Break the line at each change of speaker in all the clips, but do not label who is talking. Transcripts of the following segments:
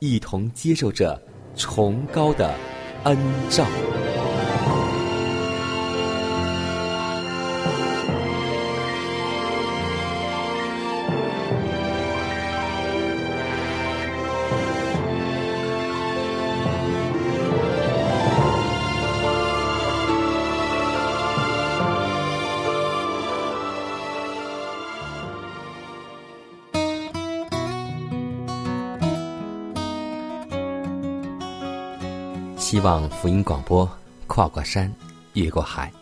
一同接受着崇高的恩照。福音广播跨过山，越过海，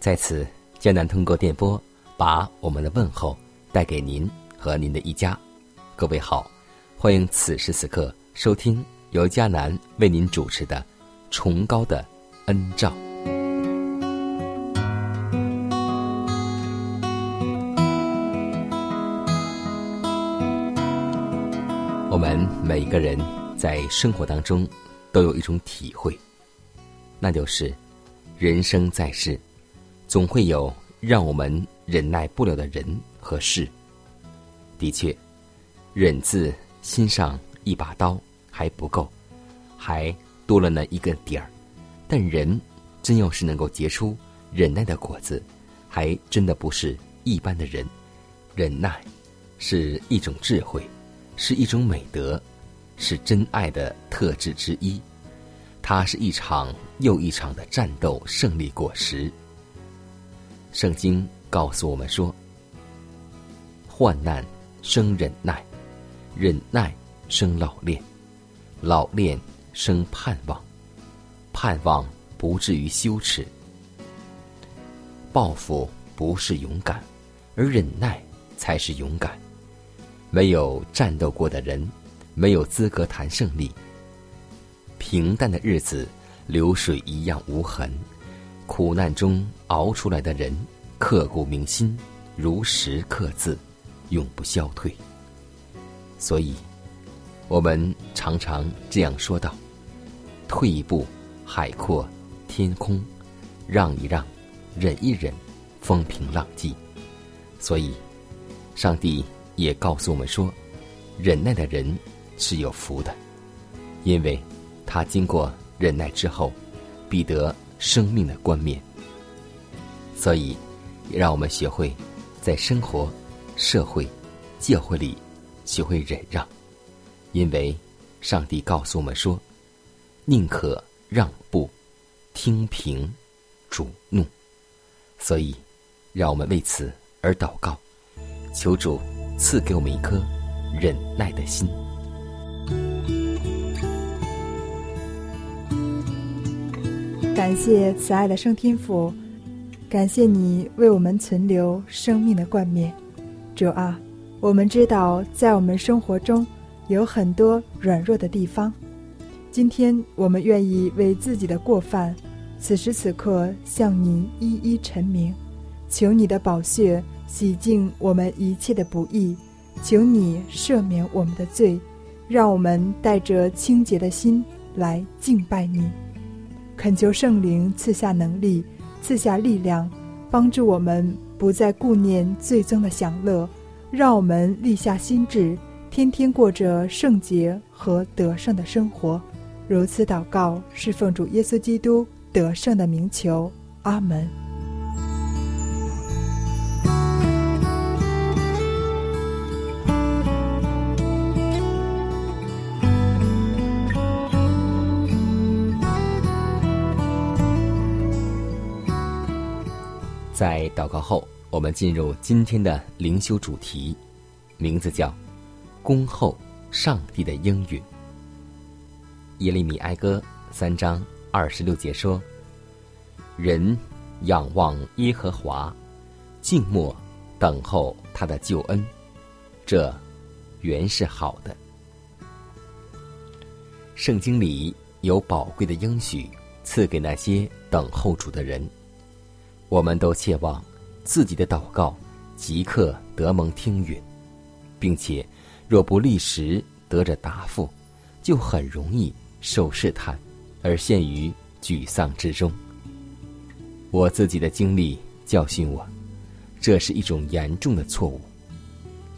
在此江南通过电波把我们的问候带给您和您的一家。各位好，欢迎此时此刻收听由迦南为您主持的《崇高的恩照》。我们每个人在生活当中都有一种体会，那就是人生在世，总会有让我们忍耐不了的人和事。的确，忍字心上一把刀还不够，还多了那一个点儿。但人真要是能够结出忍耐的果子，还真的不是一般的人。忍耐是一种智慧。是一种美德，是真爱的特质之一。它是一场又一场的战斗胜利果实。圣经告诉我们说：“患难生忍耐，忍耐生老练，老练生盼望，盼望不至于羞耻。报复不是勇敢，而忍耐才是勇敢。”没有战斗过的人，没有资格谈胜利。平淡的日子，流水一样无痕；苦难中熬出来的人，刻骨铭心，如石刻字，永不消退。所以，我们常常这样说道：“退一步，海阔天空；让一让，忍一忍，风平浪静。”所以，上帝。也告诉我们说，忍耐的人是有福的，因为他经过忍耐之后，必得生命的冠冕。所以，让我们学会在生活、社会、教会里学会忍让，因为上帝告诉我们说，宁可让步，听凭主怒。所以，让我们为此而祷告，求主。赐给我们一颗忍耐的心。
感谢慈爱的圣天父，感谢你为我们存留生命的冠冕。主啊，我们知道在我们生活中有很多软弱的地方。今天我们愿意为自己的过犯，此时此刻向你一一陈明，求你的宝血。洗净我们一切的不义，求你赦免我们的罪，让我们带着清洁的心来敬拜你。恳求圣灵赐下能力，赐下力量，帮助我们不再顾念最终的享乐，让我们立下心志，天天过着圣洁和得胜的生活。如此祷告，是奉主耶稣基督得胜的名求。阿门。
祷告后，我们进入今天的灵修主题，名字叫“恭候上帝的应允”。耶利米哀歌三章二十六节说：“人仰望耶和华，静默等候他的救恩，这原是好的。”圣经里有宝贵的应许赐给那些等候主的人。我们都切望自己的祷告即刻得蒙听允，并且若不立时得着答复，就很容易受试探而陷于沮丧之中。我自己的经历教训我，这是一种严重的错误。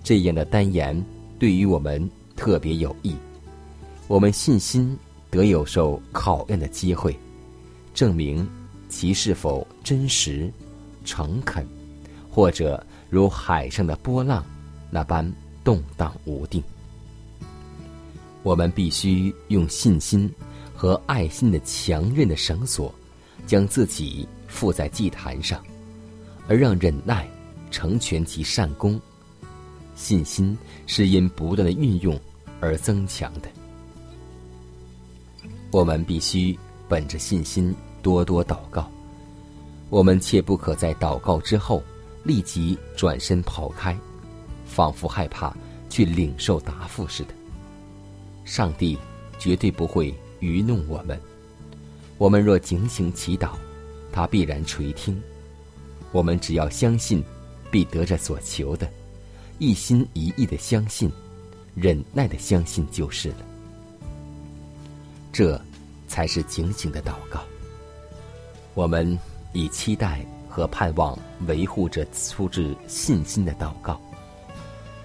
这样的单言对于我们特别有益，我们信心得有受考验的机会，证明。其是否真实、诚恳，或者如海上的波浪那般动荡无定？我们必须用信心和爱心的强韧的绳索，将自己附在祭坛上，而让忍耐成全其善功。信心是因不断的运用而增强的。我们必须本着信心。多多祷告，我们切不可在祷告之后立即转身跑开，仿佛害怕去领受答复似的。上帝绝对不会愚弄我们，我们若警醒祈祷，他必然垂听。我们只要相信，必得着所求的，一心一意的相信，忍耐的相信就是了。这才是警醒的祷告。我们以期待和盼望维护着出自信心的祷告。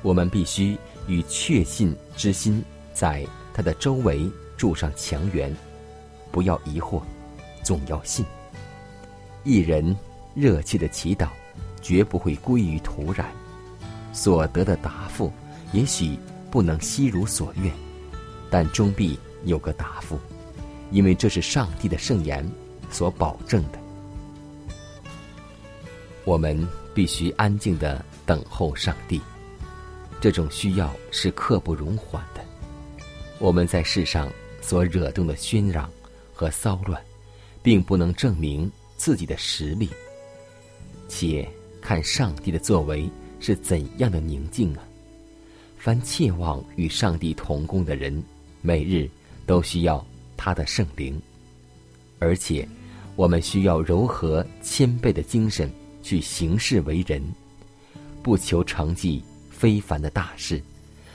我们必须与确信之心在他的周围筑上墙垣，不要疑惑，总要信。一人热切的祈祷，绝不会归于土壤。所得的答复也许不能悉如所愿，但终必有个答复，因为这是上帝的圣言。所保证的，我们必须安静的等候上帝。这种需要是刻不容缓的。我们在世上所惹动的喧嚷和骚乱，并不能证明自己的实力。且看上帝的作为是怎样的宁静啊！凡切望与上帝同工的人，每日都需要他的圣灵。而且，我们需要柔和谦卑的精神去行事为人，不求成绩非凡的大事，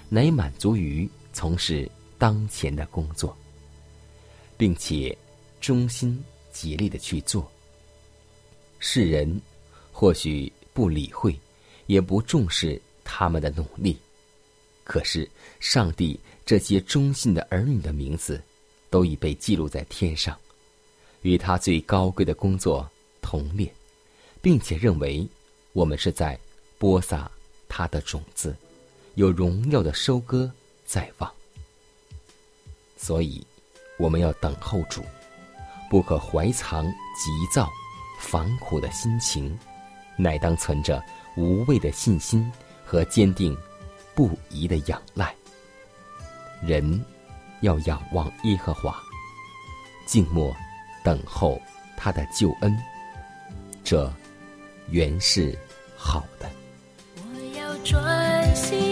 乃满足于从事当前的工作，并且忠心竭力的去做。世人或许不理会，也不重视他们的努力，可是上帝这些忠信的儿女的名字，都已被记录在天上。与他最高贵的工作同列，并且认为我们是在播撒他的种子，有荣耀的收割在望。所以，我们要等候主，不可怀藏急躁、烦苦的心情，乃当存着无畏的信心和坚定不移的仰赖。人要仰望耶和华，静默。等候他的救恩，这原是好的。
我要专心。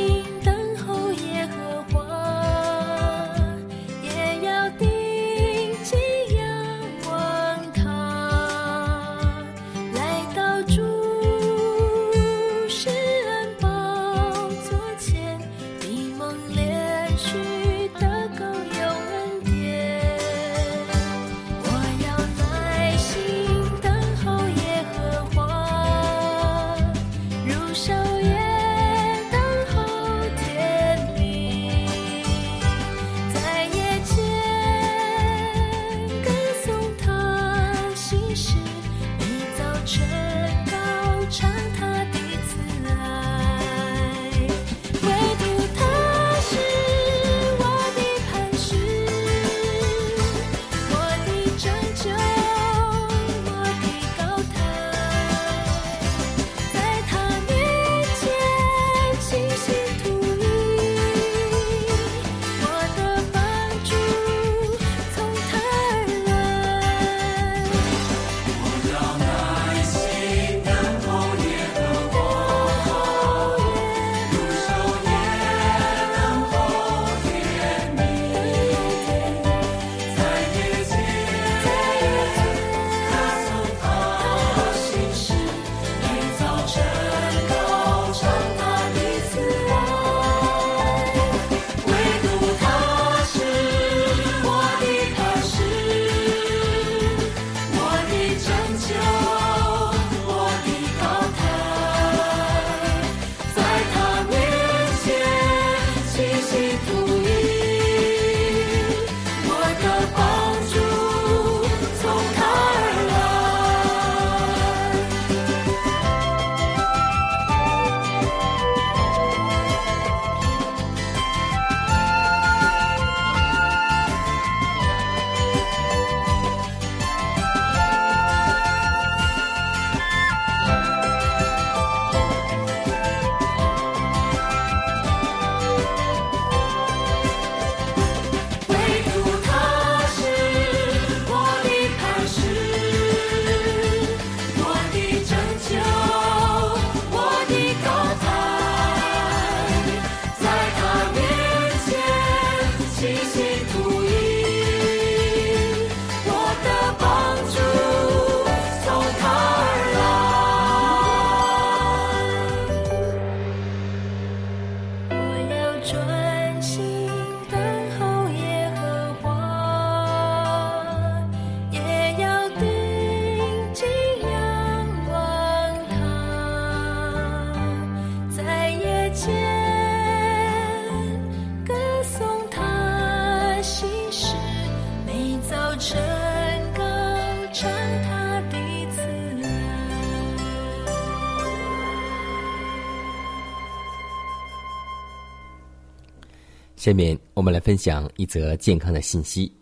下面我们来分享一则健康的信息。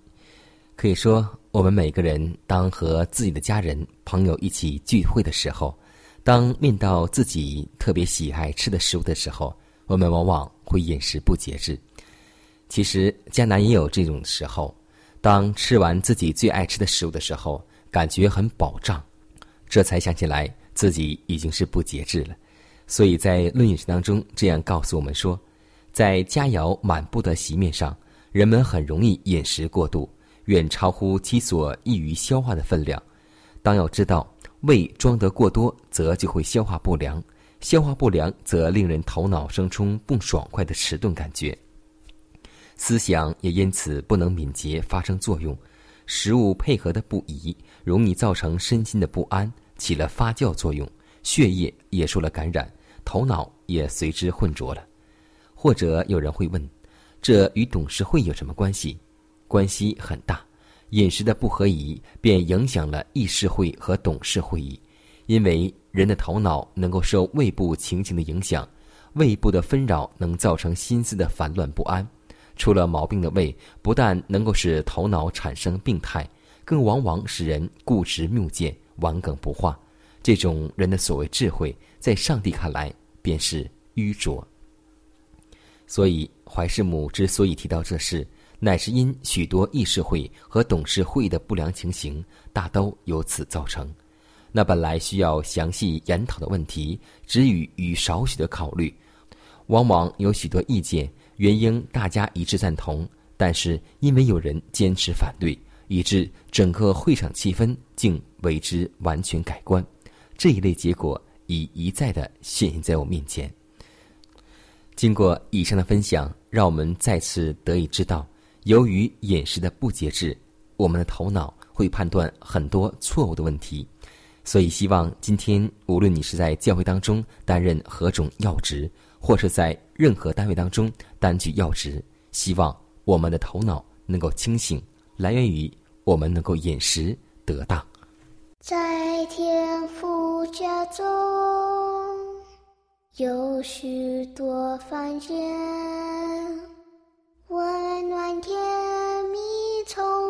可以说，我们每个人当和自己的家人、朋友一起聚会的时候，当面到自己特别喜爱吃的食物的时候，我们往往会饮食不节制。其实，迦南也有这种时候，当吃完自己最爱吃的食物的时候，感觉很饱胀，这才想起来自己已经是不节制了。所以在《论饮食》当中这样告诉我们说。在佳肴满布的席面上，人们很容易饮食过度，远超乎其所易于消化的分量。当要知道，胃装得过多，则就会消化不良；消化不良，则令人头脑生出不爽快的迟钝感觉，思想也因此不能敏捷发生作用。食物配合的不宜，容易造成身心的不安，起了发酵作用，血液也受了感染，头脑也随之混浊了。或者有人会问，这与董事会有什么关系？关系很大。饮食的不合宜，便影响了议事会和董事会议。因为人的头脑能够受胃部情形的影响，胃部的纷扰能造成心思的烦乱不安。出了毛病的胃，不但能够使头脑产生病态，更往往使人固执谬见、顽梗不化。这种人的所谓智慧，在上帝看来便是愚拙。所以，怀世母之所以提到这事，乃是因许多议事会和董事会的不良情形，大都由此造成。那本来需要详细研讨的问题，只予与少许的考虑，往往有许多意见原应大家一致赞同，但是因为有人坚持反对，以致整个会场气氛竟为之完全改观。这一类结果已一再的现现在我面前。经过以上的分享，让我们再次得以知道，由于饮食的不节制，我们的头脑会判断很多错误的问题。所以，希望今天无论你是在教会当中担任何种要职，或是在任何单位当中担具要职，希望我们的头脑能够清醒，来源于我们能够饮食得当。
在天父家中。有许多房间，温暖甜蜜，从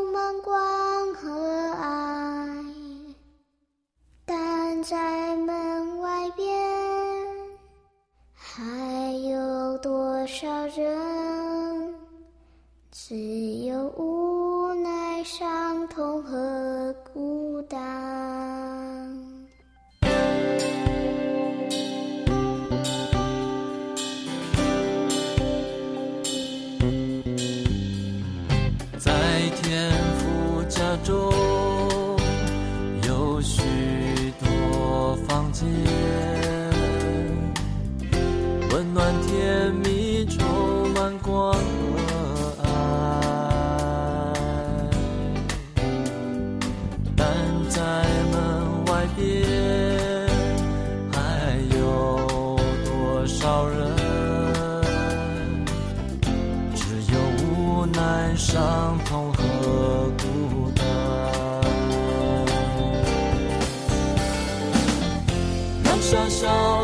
人，只有无奈、伤痛和孤单。
让
喧嚣。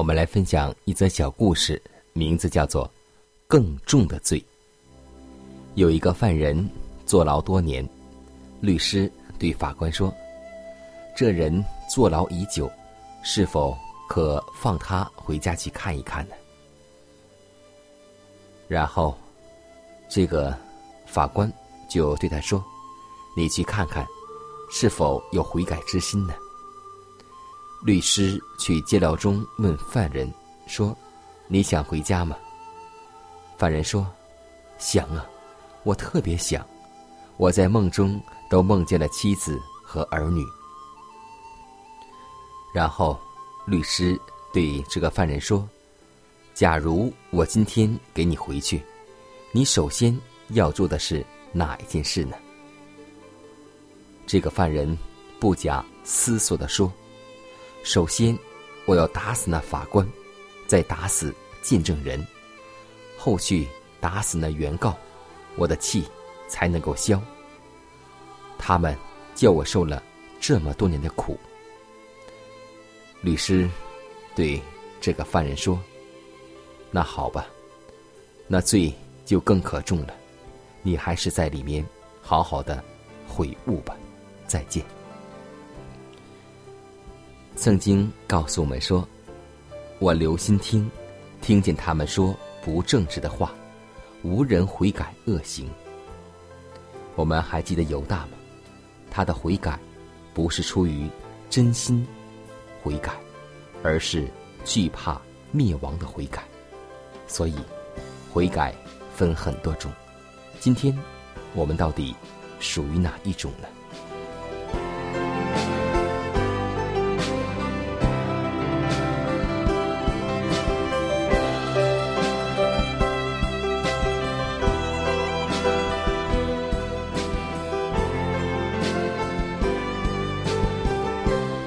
我们来分享一则小故事，名字叫做《更重的罪》。有一个犯人坐牢多年，律师对法官说：“这人坐牢已久，是否可放他回家去看一看呢？”然后，这个法官就对他说：“你去看看，是否有悔改之心呢？”律师去监牢中问犯人说：“你想回家吗？”犯人说：“想啊，我特别想。我在梦中都梦见了妻子和儿女。”然后，律师对这个犯人说：“假如我今天给你回去，你首先要做的是哪一件事呢？”这个犯人不假思索地说。首先，我要打死那法官，再打死见证人，后续打死那原告，我的气才能够消。他们叫我受了这么多年的苦。律师对这个犯人说：“那好吧，那罪就更可重了，你还是在里面好好的悔悟吧。再见。”曾经告诉我们说：“我留心听，听见他们说不正直的话，无人悔改恶行。”我们还记得犹大吗？他的悔改不是出于真心悔改，而是惧怕灭亡的悔改。所以，悔改分很多种。今天，我们到底属于哪一种呢？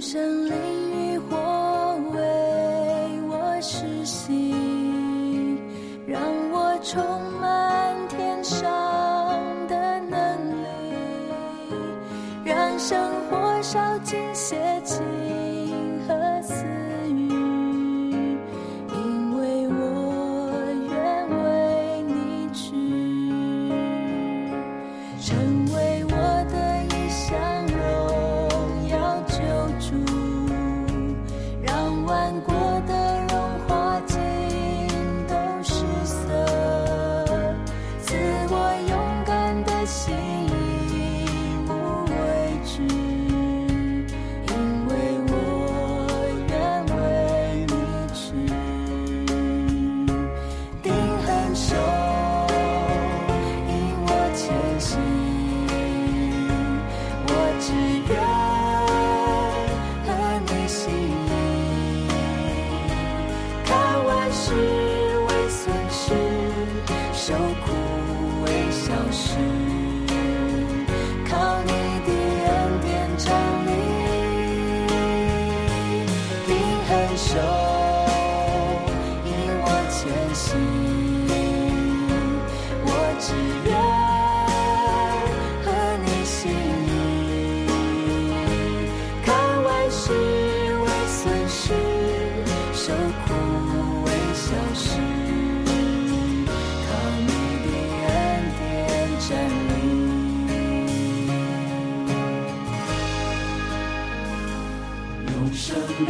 圣灵与火为我实行让我充满天上的能力让生活烧尽些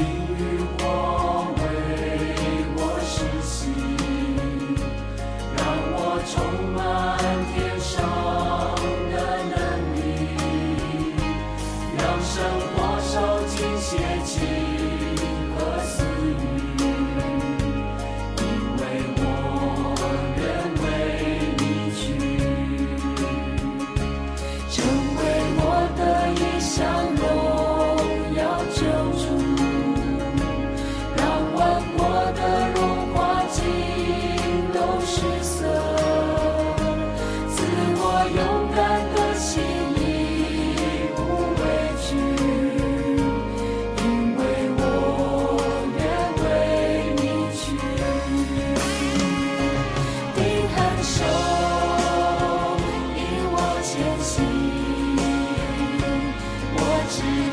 You. to